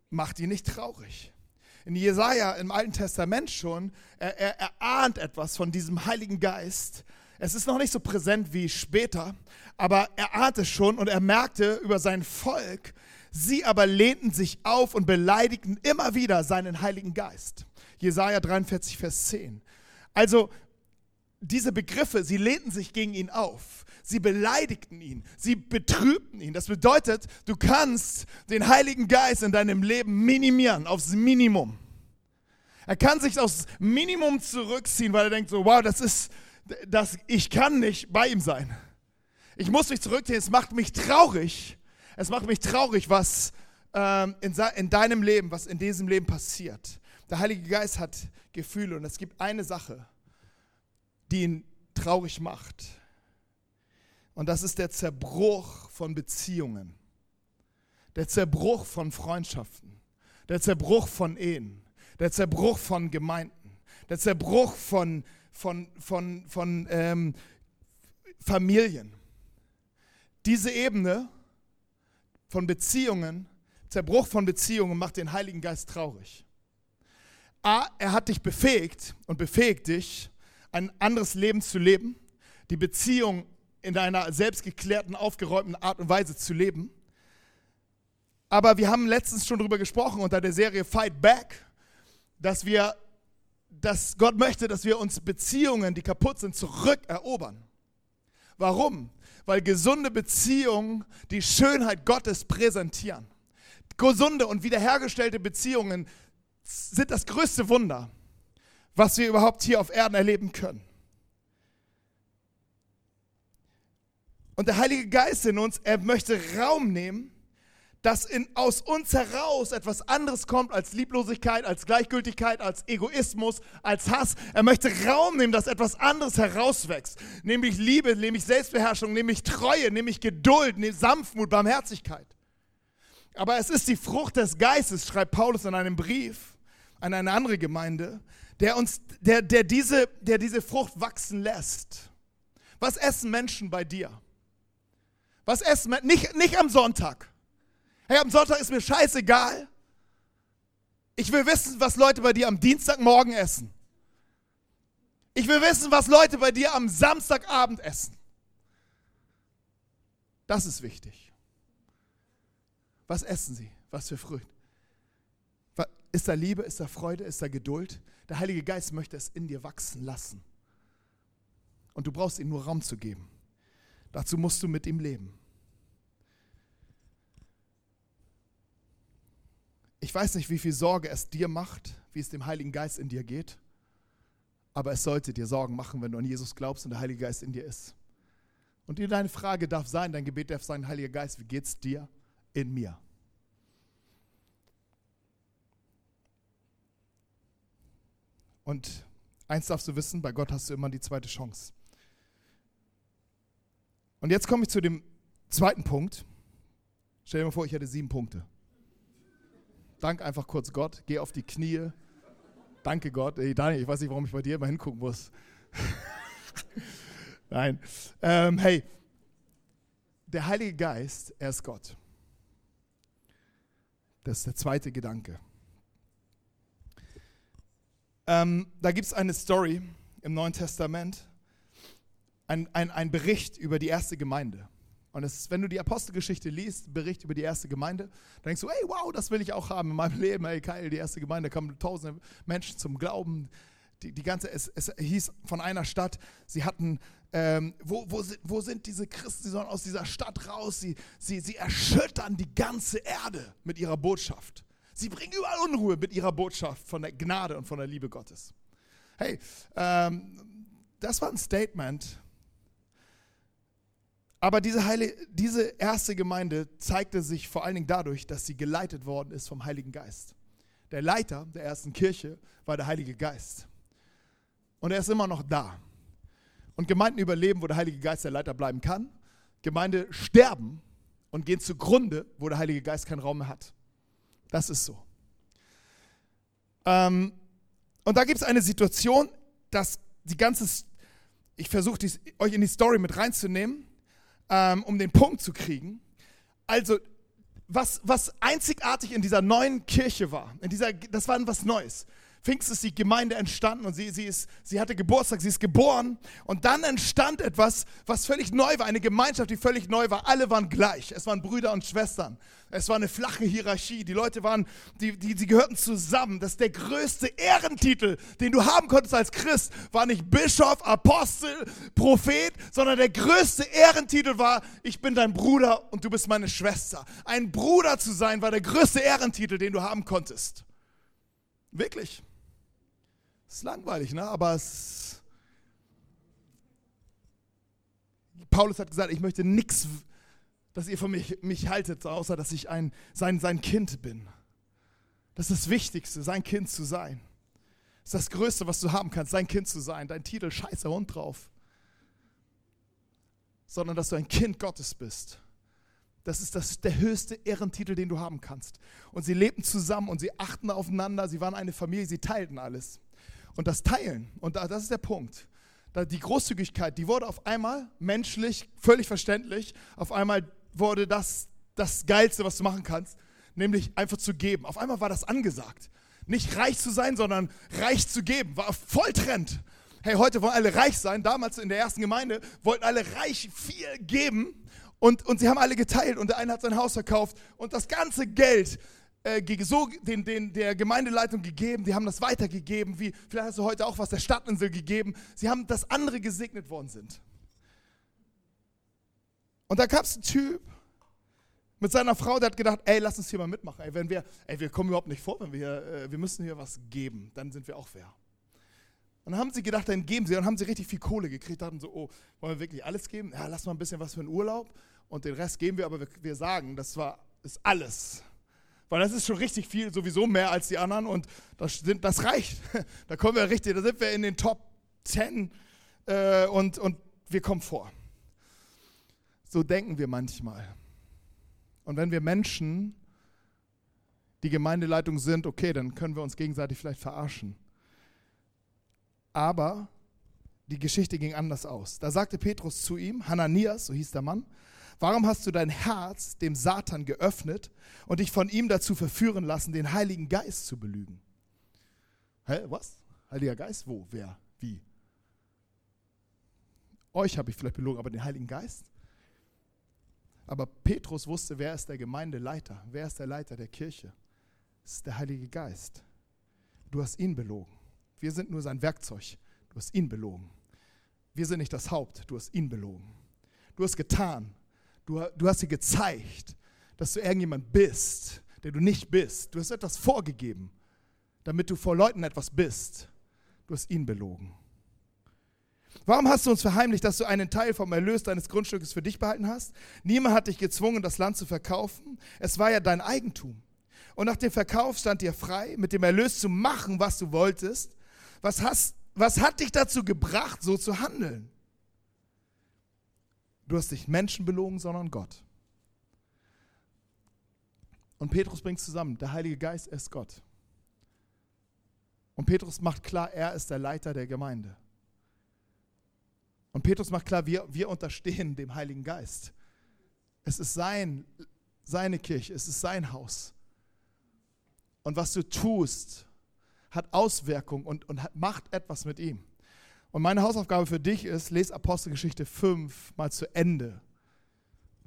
macht ihn nicht traurig. In Jesaja im Alten Testament schon, er, er, er ahnt etwas von diesem Heiligen Geist. Es ist noch nicht so präsent wie später, aber er ahnte schon und er merkte über sein Volk, sie aber lehnten sich auf und beleidigten immer wieder seinen Heiligen Geist. Jesaja 43, Vers 10. Also, diese Begriffe, sie lehnten sich gegen ihn auf. Sie beleidigten ihn, sie betrübten ihn. Das bedeutet, du kannst den Heiligen Geist in deinem Leben minimieren aufs Minimum. Er kann sich aufs Minimum zurückziehen, weil er denkt so, wow, das ist, das, ich kann nicht bei ihm sein. Ich muss mich zurückziehen, es macht mich traurig. Es macht mich traurig, was ähm, in, in deinem Leben, was in diesem Leben passiert. Der Heilige Geist hat Gefühle und es gibt eine Sache, die ihn traurig macht. Und das ist der Zerbruch von Beziehungen, der Zerbruch von Freundschaften, der Zerbruch von Ehen, der Zerbruch von Gemeinden, der Zerbruch von, von, von, von ähm, Familien. Diese Ebene von Beziehungen, Zerbruch von Beziehungen macht den Heiligen Geist traurig. A, er hat dich befähigt und befähigt dich, ein anderes Leben zu leben, die Beziehung in deiner selbstgeklärten, aufgeräumten Art und Weise zu leben. Aber wir haben letztens schon darüber gesprochen unter der Serie Fight Back, dass wir, dass Gott möchte, dass wir uns Beziehungen, die kaputt sind, zurückerobern. Warum? Weil gesunde Beziehungen die Schönheit Gottes präsentieren. Gesunde und wiederhergestellte Beziehungen sind das größte Wunder, was wir überhaupt hier auf Erden erleben können. Und der Heilige Geist in uns, er möchte Raum nehmen, dass in, aus uns heraus etwas anderes kommt als Lieblosigkeit, als Gleichgültigkeit, als Egoismus, als Hass. Er möchte Raum nehmen, dass etwas anderes herauswächst. Nämlich Liebe, nämlich Selbstbeherrschung, nämlich Treue, nämlich Geduld, nämlich Sanftmut, Barmherzigkeit. Aber es ist die Frucht des Geistes, schreibt Paulus in einem Brief an eine andere Gemeinde, der, uns, der, der, diese, der diese Frucht wachsen lässt. Was essen Menschen bei dir? Was essen wir? Nicht, nicht am Sonntag. Hey, am Sonntag ist mir scheißegal. Ich will wissen, was Leute bei dir am Dienstagmorgen essen. Ich will wissen, was Leute bei dir am Samstagabend essen. Das ist wichtig. Was essen sie? Was für Früchte? Ist da Liebe? Ist da Freude? Ist da Geduld? Der Heilige Geist möchte es in dir wachsen lassen. Und du brauchst ihm nur Raum zu geben. Dazu musst du mit ihm leben. Ich weiß nicht, wie viel Sorge es dir macht, wie es dem Heiligen Geist in dir geht. Aber es sollte dir Sorgen machen, wenn du an Jesus glaubst und der Heilige Geist in dir ist. Und deine Frage darf sein, dein Gebet darf sein, Heiliger Geist, wie geht's dir in mir? Und eins darfst du wissen, bei Gott hast du immer die zweite Chance. Und jetzt komme ich zu dem zweiten Punkt. Stell dir mal vor, ich hätte sieben Punkte. Dank einfach kurz Gott, geh auf die Knie. Danke Gott. Ey, Daniel, ich weiß nicht, warum ich bei dir immer hingucken muss. Nein. Ähm, hey, der Heilige Geist, er ist Gott. Das ist der zweite Gedanke. Ähm, da gibt es eine Story im Neuen Testament, ein, ein, ein Bericht über die erste Gemeinde. Und es, wenn du die Apostelgeschichte liest, Bericht über die erste Gemeinde, dann denkst du, ey, wow, das will ich auch haben in meinem Leben. Ey, geil, die erste Gemeinde, da kamen tausende Menschen zum Glauben. Die, die ganze, es, es hieß von einer Stadt, sie hatten, ähm, wo, wo, sind, wo sind diese Christen, sie sollen aus dieser Stadt raus, sie, sie, sie erschüttern die ganze Erde mit ihrer Botschaft. Sie bringen überall Unruhe mit ihrer Botschaft von der Gnade und von der Liebe Gottes. Hey, ähm, das war ein Statement, aber diese, Heile, diese erste Gemeinde zeigte sich vor allen Dingen dadurch, dass sie geleitet worden ist vom Heiligen Geist. Der Leiter der ersten Kirche war der Heilige Geist. Und er ist immer noch da. Und Gemeinden überleben, wo der Heilige Geist der Leiter bleiben kann. Gemeinde sterben und gehen zugrunde, wo der Heilige Geist keinen Raum mehr hat. Das ist so. Ähm, und da gibt es eine Situation, dass die ganze, ich versuche euch in die Story mit reinzunehmen ähm, um den Punkt zu kriegen. Also, was, was einzigartig in dieser neuen Kirche war, in dieser, das war was Neues. Pfingst ist die Gemeinde entstanden und sie, sie, ist, sie hatte Geburtstag, sie ist geboren. Und dann entstand etwas, was völlig neu war, eine Gemeinschaft, die völlig neu war. Alle waren gleich. Es waren Brüder und Schwestern. Es war eine flache Hierarchie. Die Leute waren, die, die, die gehörten zusammen. Das ist der größte Ehrentitel, den du haben konntest als Christ, war nicht Bischof, Apostel, Prophet, sondern der größte Ehrentitel war, ich bin dein Bruder und du bist meine Schwester. Ein Bruder zu sein war der größte Ehrentitel, den du haben konntest. Wirklich. Ist langweilig, ne? Aber es. Paulus hat gesagt, ich möchte nichts, dass ihr von mich, mich haltet, außer dass ich ein, sein, sein Kind bin. Das ist das Wichtigste, sein Kind zu sein. Das ist das Größte, was du haben kannst, sein Kind zu sein. Dein Titel, scheiße Hund drauf. Sondern dass du ein Kind Gottes bist. Das ist das, der höchste Ehrentitel, den du haben kannst. Und sie lebten zusammen und sie achten aufeinander. Sie waren eine Familie, sie teilten alles. Und das Teilen, und das ist der Punkt, die Großzügigkeit, die wurde auf einmal menschlich, völlig verständlich, auf einmal wurde das das Geilste, was du machen kannst, nämlich einfach zu geben. Auf einmal war das angesagt. Nicht reich zu sein, sondern reich zu geben, war voll Trend. Hey, heute wollen alle reich sein. Damals in der ersten Gemeinde wollten alle reich viel geben und, und sie haben alle geteilt und der eine hat sein Haus verkauft und das ganze Geld äh, so den, den, der Gemeindeleitung gegeben, die haben das weitergegeben, wie vielleicht hast du heute auch was der Stadtinsel gegeben. Sie haben, dass andere gesegnet worden sind. Und da gab es einen Typ mit seiner Frau, der hat gedacht, ey, lass uns hier mal mitmachen. Ey, wenn wir, ey, wir kommen überhaupt nicht vor, wenn wir äh, wir müssen hier was geben, dann sind wir auch wer. Und dann haben sie gedacht, dann geben sie, dann haben sie richtig viel Kohle gekriegt, dachten so, oh, wollen wir wirklich alles geben? Ja, lass mal ein bisschen was für einen Urlaub und den Rest geben wir, aber wir, wir sagen, das war, ist alles weil das ist schon richtig viel, sowieso mehr als die anderen und das, sind, das reicht. Da kommen wir richtig, da sind wir in den Top 10 äh, und, und wir kommen vor. So denken wir manchmal. Und wenn wir Menschen die Gemeindeleitung sind, okay, dann können wir uns gegenseitig vielleicht verarschen. Aber die Geschichte ging anders aus. Da sagte Petrus zu ihm, Hananias, so hieß der Mann, Warum hast du dein Herz dem Satan geöffnet und dich von ihm dazu verführen lassen, den Heiligen Geist zu belügen? Hä, was? Heiliger Geist? Wo? Wer? Wie? Euch habe ich vielleicht belogen, aber den Heiligen Geist? Aber Petrus wusste, wer ist der Gemeindeleiter? Wer ist der Leiter der Kirche? Es ist der Heilige Geist. Du hast ihn belogen. Wir sind nur sein Werkzeug. Du hast ihn belogen. Wir sind nicht das Haupt. Du hast ihn belogen. Du hast getan, Du, du hast dir gezeigt, dass du irgendjemand bist, der du nicht bist. Du hast etwas vorgegeben, damit du vor Leuten etwas bist. Du hast ihn belogen. Warum hast du uns verheimlicht, dass du einen Teil vom Erlös deines Grundstückes für dich behalten hast? Niemand hat dich gezwungen, das Land zu verkaufen. Es war ja dein Eigentum. Und nach dem Verkauf stand dir frei, mit dem Erlös zu machen, was du wolltest. Was, hast, was hat dich dazu gebracht, so zu handeln? Du hast nicht Menschen belogen, sondern Gott. Und Petrus bringt zusammen, der Heilige Geist ist Gott. Und Petrus macht klar, er ist der Leiter der Gemeinde. Und Petrus macht klar, wir, wir unterstehen dem Heiligen Geist. Es ist sein, seine Kirche, es ist sein Haus. Und was du tust, hat Auswirkungen und, und hat, macht etwas mit ihm. Und meine Hausaufgabe für dich ist, lese Apostelgeschichte 5 mal zu Ende.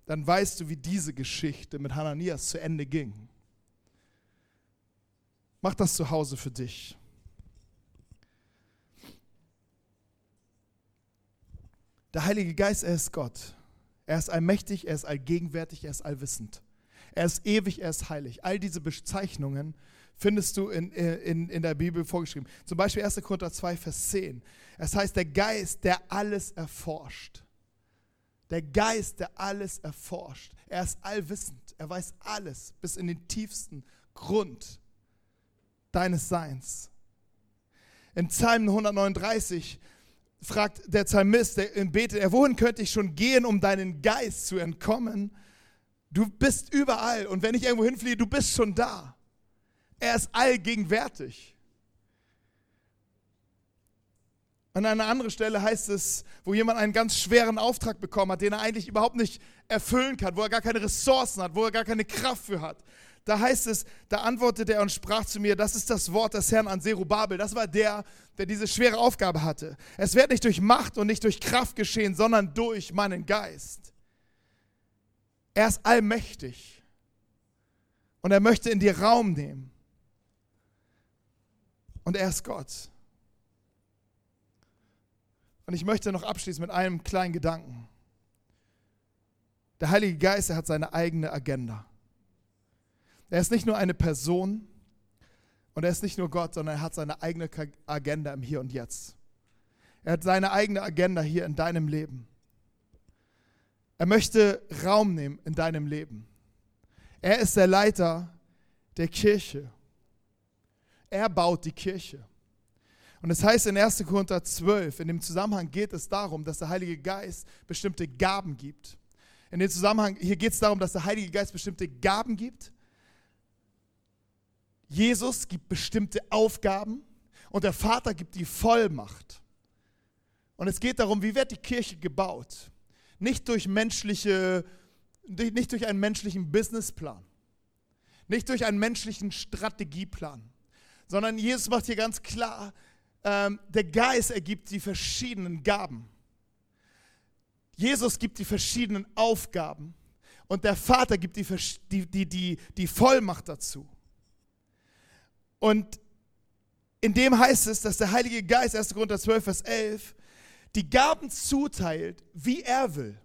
Dann weißt du, wie diese Geschichte mit Hananias zu Ende ging. Mach das zu Hause für dich. Der Heilige Geist, er ist Gott. Er ist allmächtig, er ist allgegenwärtig, er ist allwissend. Er ist ewig, er ist heilig. All diese Bezeichnungen findest du in, in, in der Bibel vorgeschrieben. Zum Beispiel 1. Korinther 2, Vers 10. Es heißt, der Geist, der alles erforscht. Der Geist, der alles erforscht. Er ist allwissend. Er weiß alles bis in den tiefsten Grund deines Seins. In Psalm 139 fragt der Psalmist, der betet er, wohin könnte ich schon gehen, um deinen Geist zu entkommen? Du bist überall und wenn ich irgendwo hinfliehe, du bist schon da. Er ist allgegenwärtig. An einer anderen Stelle heißt es, wo jemand einen ganz schweren Auftrag bekommen hat, den er eigentlich überhaupt nicht erfüllen kann, wo er gar keine Ressourcen hat, wo er gar keine Kraft für hat. Da heißt es, da antwortete er und sprach zu mir, das ist das Wort des Herrn an Zerubabel. Das war der, der diese schwere Aufgabe hatte. Es wird nicht durch Macht und nicht durch Kraft geschehen, sondern durch meinen Geist. Er ist allmächtig und er möchte in dir Raum nehmen. Und er ist Gott. Und ich möchte noch abschließen mit einem kleinen Gedanken. Der Heilige Geist, er hat seine eigene Agenda. Er ist nicht nur eine Person und er ist nicht nur Gott, sondern er hat seine eigene Agenda im Hier und Jetzt. Er hat seine eigene Agenda hier in deinem Leben. Er möchte Raum nehmen in deinem Leben. Er ist der Leiter der Kirche. Er baut die Kirche. Und es das heißt in 1. Korinther 12, in dem Zusammenhang geht es darum, dass der Heilige Geist bestimmte Gaben gibt. In dem Zusammenhang, hier geht es darum, dass der Heilige Geist bestimmte Gaben gibt Jesus gibt bestimmte Aufgaben und der Vater gibt die Vollmacht. Und es geht darum, wie wird die Kirche gebaut? Nicht durch menschliche, nicht durch einen menschlichen Businessplan, nicht durch einen menschlichen Strategieplan, sondern Jesus macht hier ganz klar, ähm, der Geist ergibt die verschiedenen Gaben. Jesus gibt die verschiedenen Aufgaben und der Vater gibt die, die, die, die Vollmacht dazu. Und in dem heißt es, dass der Heilige Geist, 1. Korinther 12, Vers 11, die Gaben zuteilt, wie er will.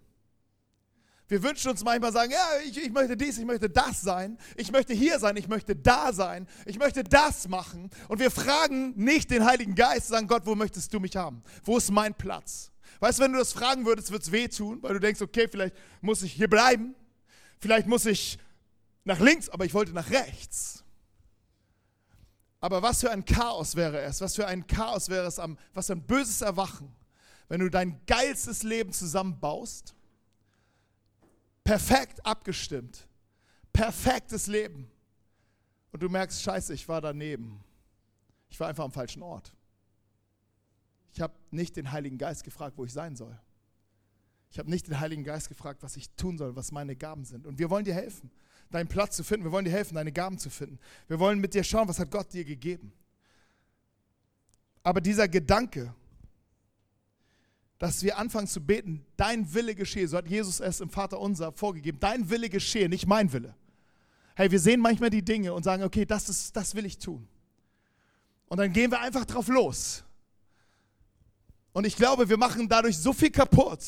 Wir wünschen uns manchmal sagen, ja, ich, ich, möchte dies, ich möchte das sein, ich möchte hier sein, ich möchte da sein, ich möchte das machen. Und wir fragen nicht den Heiligen Geist, sagen, Gott, wo möchtest du mich haben? Wo ist mein Platz? Weißt du, wenn du das fragen würdest, wird es wehtun, weil du denkst, okay, vielleicht muss ich hier bleiben, vielleicht muss ich nach links, aber ich wollte nach rechts. Aber was für ein Chaos wäre es, was für ein Chaos wäre es, was für ein böses Erwachen, wenn du dein geilstes Leben zusammenbaust, perfekt abgestimmt, perfektes Leben und du merkst, scheiße, ich war daneben. Ich war einfach am falschen Ort. Ich habe nicht den Heiligen Geist gefragt, wo ich sein soll. Ich habe nicht den Heiligen Geist gefragt, was ich tun soll, was meine Gaben sind. Und wir wollen dir helfen deinen Platz zu finden. Wir wollen dir helfen, deine Gaben zu finden. Wir wollen mit dir schauen, was hat Gott dir gegeben. Aber dieser Gedanke, dass wir anfangen zu beten, dein Wille geschehe, so hat Jesus es im Vater unser vorgegeben, dein Wille geschehe, nicht mein Wille. Hey, wir sehen manchmal die Dinge und sagen, okay, das, ist, das will ich tun. Und dann gehen wir einfach drauf los. Und ich glaube, wir machen dadurch so viel kaputt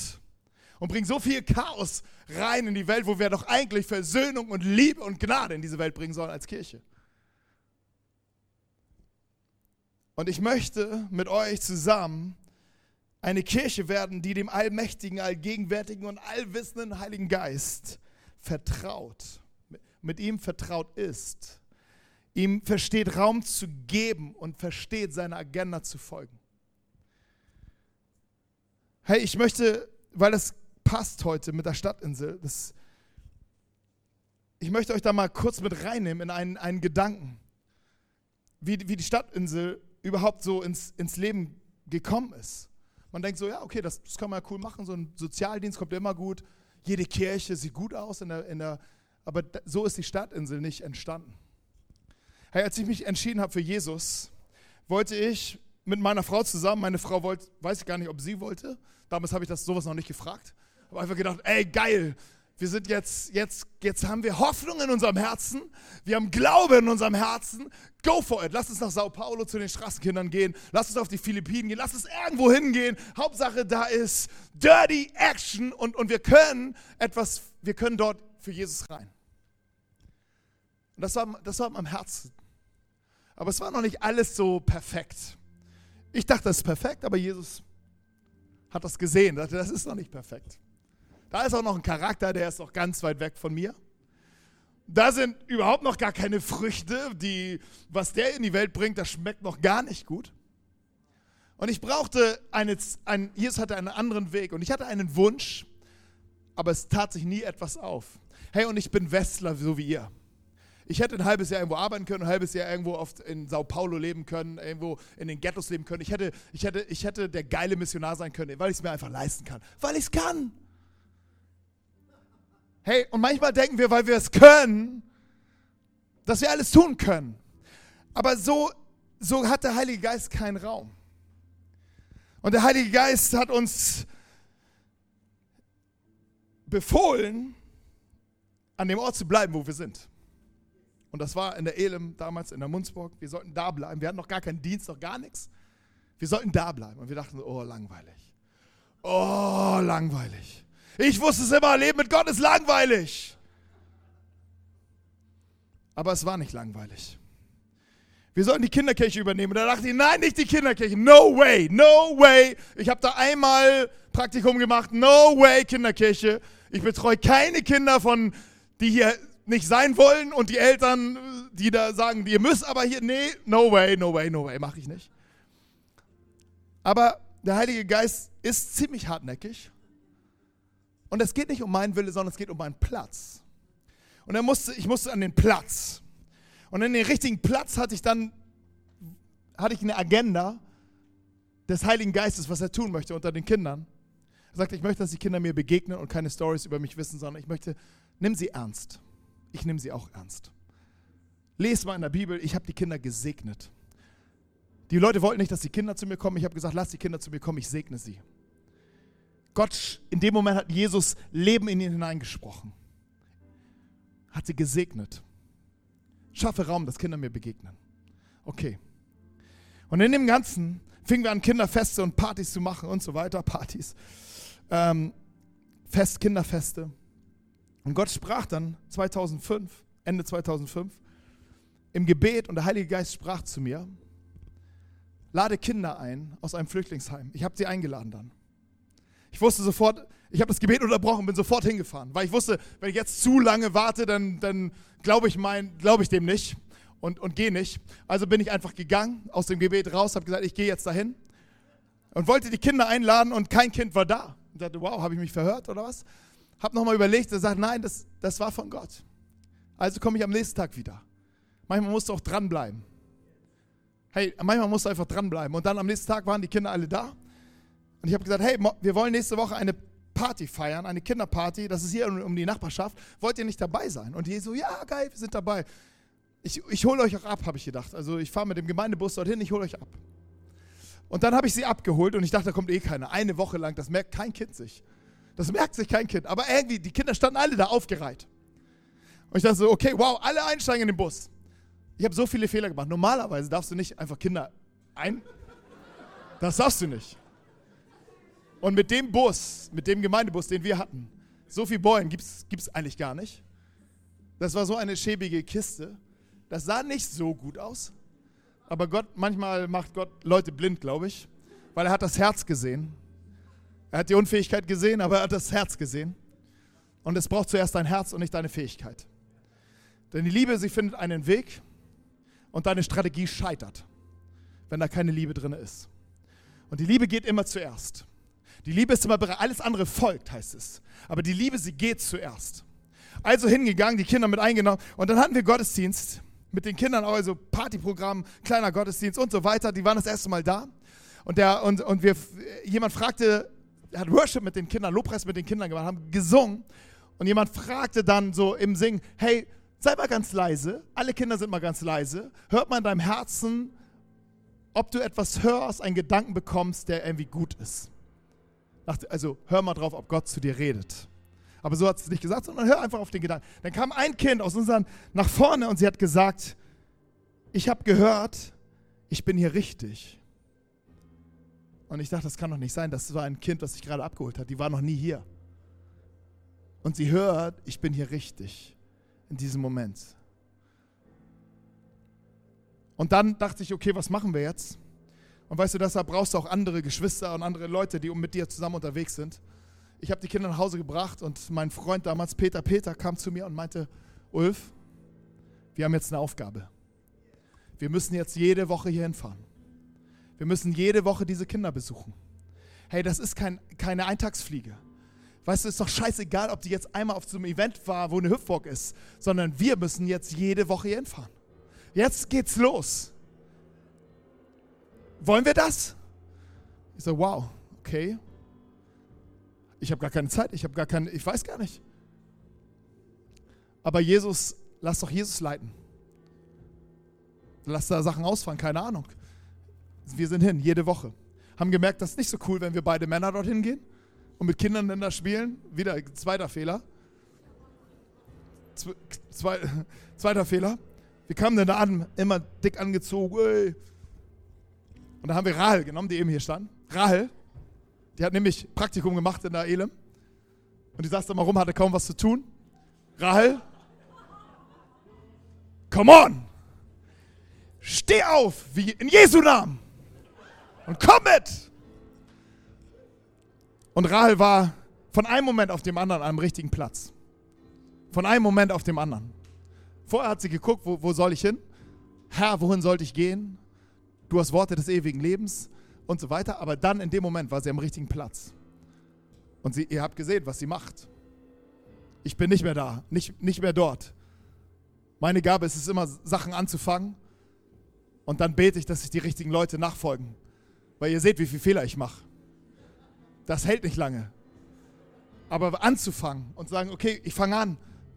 und bringen so viel Chaos rein in die Welt, wo wir doch eigentlich Versöhnung und Liebe und Gnade in diese Welt bringen sollen als Kirche. Und ich möchte mit euch zusammen eine Kirche werden, die dem allmächtigen, allgegenwärtigen und allwissenden Heiligen Geist vertraut, mit ihm vertraut ist, ihm versteht Raum zu geben und versteht seiner Agenda zu folgen. Hey, ich möchte, weil das passt heute mit der Stadtinsel, das, ich möchte euch da mal kurz mit reinnehmen in einen, einen Gedanken, wie, wie die Stadtinsel überhaupt so ins, ins Leben gekommen ist. Man denkt so, ja, okay, das, das kann man ja cool machen, so ein Sozialdienst kommt immer gut, jede Kirche sieht gut aus, in der, in der, aber so ist die Stadtinsel nicht entstanden. Hey, als ich mich entschieden habe für Jesus, wollte ich mit meiner Frau zusammen, meine Frau wollte, weiß ich gar nicht, ob sie wollte, damals habe ich das sowas noch nicht gefragt, habe einfach gedacht, ey, geil, wir sind jetzt, jetzt, jetzt haben wir Hoffnung in unserem Herzen. Wir haben Glaube in unserem Herzen. Go for it. Lass uns nach Sao Paulo zu den Straßenkindern gehen. Lass uns auf die Philippinen gehen. Lass uns irgendwo hingehen. Hauptsache, da ist Dirty Action und, und wir können etwas, wir können dort für Jesus rein. Und das war, das war meinem Herzen. Aber es war noch nicht alles so perfekt. Ich dachte, das ist perfekt, aber Jesus hat das gesehen. Das ist noch nicht perfekt. Da ist auch noch ein Charakter, der ist noch ganz weit weg von mir. Da sind überhaupt noch gar keine Früchte, die, was der in die Welt bringt, das schmeckt noch gar nicht gut. Und ich brauchte eine, ein, Jesus hatte einen anderen Weg und ich hatte einen Wunsch, aber es tat sich nie etwas auf. Hey, und ich bin Westler, so wie ihr. Ich hätte ein halbes Jahr irgendwo arbeiten können, ein halbes Jahr irgendwo oft in Sao Paulo leben können, irgendwo in den Ghettos leben können. Ich hätte, ich hätte, ich hätte der geile Missionar sein können, weil ich es mir einfach leisten kann. Weil ich es kann. Hey, und manchmal denken wir, weil wir es können, dass wir alles tun können. Aber so, so hat der Heilige Geist keinen Raum. Und der Heilige Geist hat uns befohlen, an dem Ort zu bleiben, wo wir sind. Und das war in der Elem damals, in der Munzburg. Wir sollten da bleiben. Wir hatten noch gar keinen Dienst, noch gar nichts. Wir sollten da bleiben. Und wir dachten, oh, langweilig. Oh, langweilig. Ich wusste es immer, Leben mit Gott ist langweilig. Aber es war nicht langweilig. Wir sollten die Kinderkirche übernehmen. Und da dachte ich, nein, nicht die Kinderkirche. No way, no way. Ich habe da einmal Praktikum gemacht. No way, Kinderkirche. Ich betreue keine Kinder von, die hier nicht sein wollen und die Eltern, die da sagen, ihr müsst aber hier, nee, no way, no way, no way, mache ich nicht. Aber der Heilige Geist ist ziemlich hartnäckig und es geht nicht um meinen Wille, sondern es geht um meinen Platz. Und er musste, ich musste an den Platz. Und in den richtigen Platz hatte ich dann hatte ich eine Agenda des Heiligen Geistes, was er tun möchte unter den Kindern. Er sagte, ich möchte, dass die Kinder mir begegnen und keine Stories über mich wissen, sondern ich möchte, nimm sie ernst. Ich nehme sie auch ernst. Lest mal in der Bibel, ich habe die Kinder gesegnet. Die Leute wollten nicht, dass die Kinder zu mir kommen. Ich habe gesagt, lass die Kinder zu mir kommen, ich segne sie. Gott, in dem Moment hat Jesus Leben in ihn hineingesprochen. Hat sie gesegnet. Schaffe Raum, dass Kinder mir begegnen. Okay. Und in dem Ganzen fingen wir an, Kinderfeste und Partys zu machen und so weiter. Partys. Ähm, Fest, Kinderfeste. Und Gott sprach dann 2005, Ende 2005, im Gebet und der Heilige Geist sprach zu mir, lade Kinder ein aus einem Flüchtlingsheim. Ich habe sie eingeladen dann. Ich wusste sofort, ich habe das Gebet unterbrochen, bin sofort hingefahren, weil ich wusste, wenn ich jetzt zu lange warte, dann, dann glaube ich, glaub ich dem nicht und, und gehe nicht. Also bin ich einfach gegangen, aus dem Gebet raus, habe gesagt, ich gehe jetzt dahin und wollte die Kinder einladen und kein Kind war da. Und dachte, wow, habe ich mich verhört oder was? Habe nochmal überlegt und gesagt, nein, das, das war von Gott. Also komme ich am nächsten Tag wieder. Manchmal musst du auch dranbleiben. Hey, manchmal musst du einfach dranbleiben. Und dann am nächsten Tag waren die Kinder alle da. Und ich habe gesagt, hey, wir wollen nächste Woche eine Party feiern, eine Kinderparty, das ist hier um, die Nachbarschaft. Wollt ihr nicht dabei sein? Und die so, ja, geil, wir sind dabei. Ich, ich hole euch auch ab, habe ich gedacht. Also ich fahre mit dem Gemeindebus dorthin, ich hole euch ab. Und dann habe ich sie abgeholt und ich dachte, da kommt eh keiner. Eine Woche lang, das merkt kein Kind sich. Das merkt sich kein Kind. Aber irgendwie, die Kinder standen alle da aufgereiht. Und ich dachte so, okay, wow, alle einsteigen in den Bus. Ich habe so viele Fehler gemacht. Normalerweise darfst du nicht einfach Kinder ein. Das darfst du nicht. Und mit dem Bus, mit dem Gemeindebus, den wir hatten, so viel Bäume gibt es eigentlich gar nicht. Das war so eine schäbige Kiste. Das sah nicht so gut aus. Aber Gott, manchmal macht Gott Leute blind, glaube ich, weil er hat das Herz gesehen. Er hat die Unfähigkeit gesehen, aber er hat das Herz gesehen. Und es braucht zuerst dein Herz und nicht deine Fähigkeit. Denn die Liebe, sie findet einen Weg und deine Strategie scheitert, wenn da keine Liebe drin ist. Und die Liebe geht immer zuerst. Die Liebe ist immer bereit, alles andere folgt, heißt es. Aber die Liebe, sie geht zuerst. Also hingegangen, die Kinder mit eingenommen und dann hatten wir Gottesdienst mit den Kindern, also Partyprogramm, kleiner Gottesdienst und so weiter. Die waren das erste Mal da. Und, der, und, und wir, jemand fragte, er hat Worship mit den Kindern, Lobpreis mit den Kindern gemacht, haben gesungen. Und jemand fragte dann so im Singen, hey, sei mal ganz leise, alle Kinder sind mal ganz leise, hört mal in deinem Herzen, ob du etwas hörst, einen Gedanken bekommst, der irgendwie gut ist. Also hör mal drauf, ob Gott zu dir redet. Aber so hat es nicht gesagt, sondern hör einfach auf den Gedanken. Dann kam ein Kind aus unseren nach vorne und sie hat gesagt, ich habe gehört, ich bin hier richtig. Und ich dachte, das kann doch nicht sein. Das war ein Kind, das sich gerade abgeholt hat. Die war noch nie hier. Und sie hört, ich bin hier richtig in diesem Moment. Und dann dachte ich, okay, was machen wir jetzt? Und weißt du, deshalb brauchst du auch andere Geschwister und andere Leute, die mit dir zusammen unterwegs sind ich habe die Kinder nach Hause gebracht und mein Freund damals, Peter Peter, kam zu mir und meinte, Ulf, wir haben jetzt eine Aufgabe. Wir müssen jetzt jede Woche hier hinfahren. Wir müssen jede Woche diese Kinder besuchen. Hey, das ist kein, keine Eintagsfliege. Weißt du, ist doch scheißegal, ob die jetzt einmal auf so einem Event war, wo eine Hüpfburg ist, sondern wir müssen jetzt jede Woche hier hinfahren. Jetzt geht's los. Wollen wir das? Ich so, wow, okay, ich habe gar keine Zeit, ich habe gar keine, ich weiß gar nicht. Aber Jesus, lass doch Jesus leiten. Lass da Sachen ausfahren, keine Ahnung. Wir sind hin, jede Woche. Haben gemerkt, das ist nicht so cool, wenn wir beide Männer dorthin gehen und mit Kindern dann da spielen. Wieder zweiter Fehler. Zwei, zweiter Fehler. Wir kamen dann da an, immer dick angezogen. Ey. Und da haben wir Rahel genommen, die eben hier stand. Rahel, die hat nämlich Praktikum gemacht in der Elem. Und die saß da mal rum, hatte kaum was zu tun. Rahel, come on! Steh auf, wie in Jesu Namen! Und komm mit! Und Rahel war von einem Moment auf dem anderen an einem richtigen Platz. Von einem Moment auf dem anderen. Vorher hat sie geguckt, wo, wo soll ich hin? Herr, wohin sollte ich gehen? Du hast Worte des ewigen Lebens und so weiter. Aber dann in dem Moment war sie am richtigen Platz. Und sie, ihr habt gesehen, was sie macht. Ich bin nicht mehr da, nicht, nicht mehr dort. Meine Gabe ist es immer, Sachen anzufangen und dann bete ich, dass sich die richtigen Leute nachfolgen. Weil ihr seht, wie viele Fehler ich mache. Das hält nicht lange. Aber anzufangen und sagen, okay, ich fange an,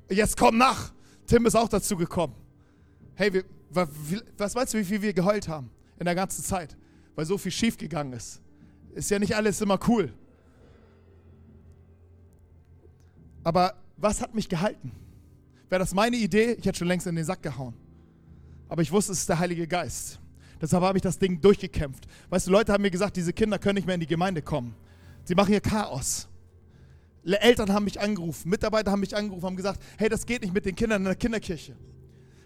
jetzt komm nach. Tim ist auch dazu gekommen. Hey, wir, was meinst du, wie viel wir geheult haben in der ganzen Zeit? weil so viel schiefgegangen ist. Ist ja nicht alles immer cool. Aber was hat mich gehalten? Wäre das meine Idee, ich hätte schon längst in den Sack gehauen. Aber ich wusste, es ist der Heilige Geist. Deshalb habe ich das Ding durchgekämpft. Weißt du, Leute haben mir gesagt, diese Kinder können nicht mehr in die Gemeinde kommen. Sie machen hier Chaos. Eltern haben mich angerufen, Mitarbeiter haben mich angerufen, haben gesagt, hey, das geht nicht mit den Kindern in der Kinderkirche.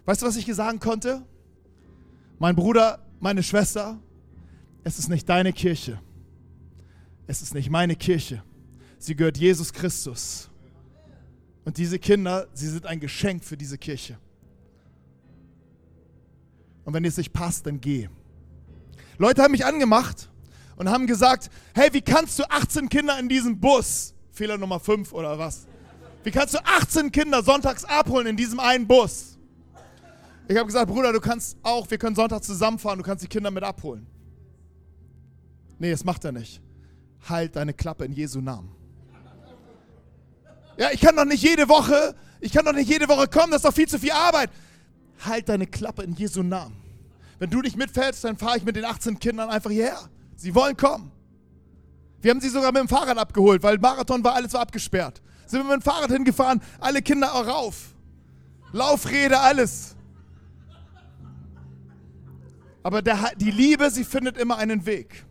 Weißt du, was ich sagen konnte? Mein Bruder, meine Schwester, es ist nicht deine Kirche. Es ist nicht meine Kirche. Sie gehört Jesus Christus. Und diese Kinder, sie sind ein Geschenk für diese Kirche. Und wenn es nicht passt, dann geh. Leute haben mich angemacht und haben gesagt, hey, wie kannst du 18 Kinder in diesem Bus, Fehler Nummer 5 oder was? Wie kannst du 18 Kinder sonntags abholen in diesem einen Bus? Ich habe gesagt, Bruder, du kannst auch, wir können Sonntag zusammenfahren, du kannst die Kinder mit abholen. Nee, das macht er nicht. Halt deine Klappe in Jesu Namen. Ja, ich kann doch nicht jede Woche, ich kann doch nicht jede Woche kommen, das ist doch viel zu viel Arbeit. Halt deine Klappe in Jesu Namen. Wenn du nicht mitfällst, dann fahre ich mit den 18 Kindern einfach hierher. Sie wollen kommen. Wir haben sie sogar mit dem Fahrrad abgeholt, weil Marathon war, alles war abgesperrt. Sind wir mit dem Fahrrad hingefahren, alle Kinder auch rauf. Laufrede, alles. Aber der, die Liebe, sie findet immer einen Weg.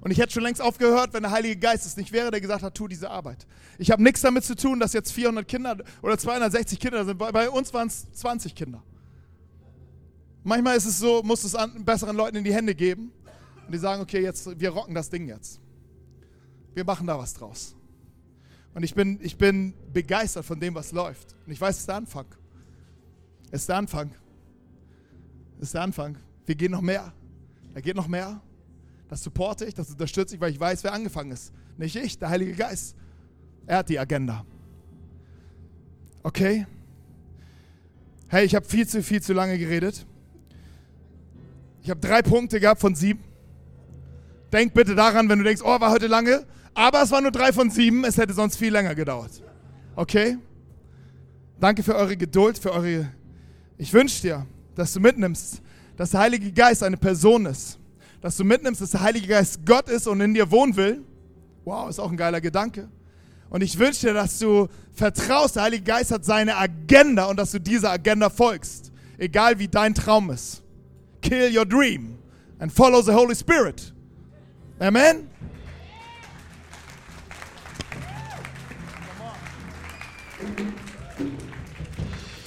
Und ich hätte schon längst aufgehört, wenn der Heilige Geist es nicht wäre, der gesagt hat, tu diese Arbeit. Ich habe nichts damit zu tun, dass jetzt 400 Kinder oder 260 Kinder sind. Bei, bei uns waren es 20 Kinder. Manchmal ist es so, muss es an besseren Leuten in die Hände geben und die sagen, okay, jetzt wir rocken das Ding jetzt. wir machen da was draus. Und ich bin, ich bin begeistert von dem, was läuft. Und ich weiß, es ist der Anfang. Es ist der Anfang. Es ist der Anfang. Wir gehen noch mehr. Da geht noch mehr. Das supporte ich, das unterstütze ich, weil ich weiß, wer angefangen ist. Nicht ich, der Heilige Geist. Er hat die Agenda. Okay? Hey, ich habe viel zu, viel zu lange geredet. Ich habe drei Punkte gehabt von sieben. Denk bitte daran, wenn du denkst, oh, war heute lange. Aber es waren nur drei von sieben, es hätte sonst viel länger gedauert. Okay? Danke für eure Geduld, für eure. Ich wünsche dir, dass du mitnimmst, dass der Heilige Geist eine Person ist. Dass du mitnimmst, dass der Heilige Geist Gott ist und in dir wohnen will. Wow, ist auch ein geiler Gedanke. Und ich wünsche dir, dass du vertraust, der Heilige Geist hat seine Agenda und dass du dieser Agenda folgst. Egal wie dein Traum ist. Kill your dream and follow the Holy Spirit. Amen.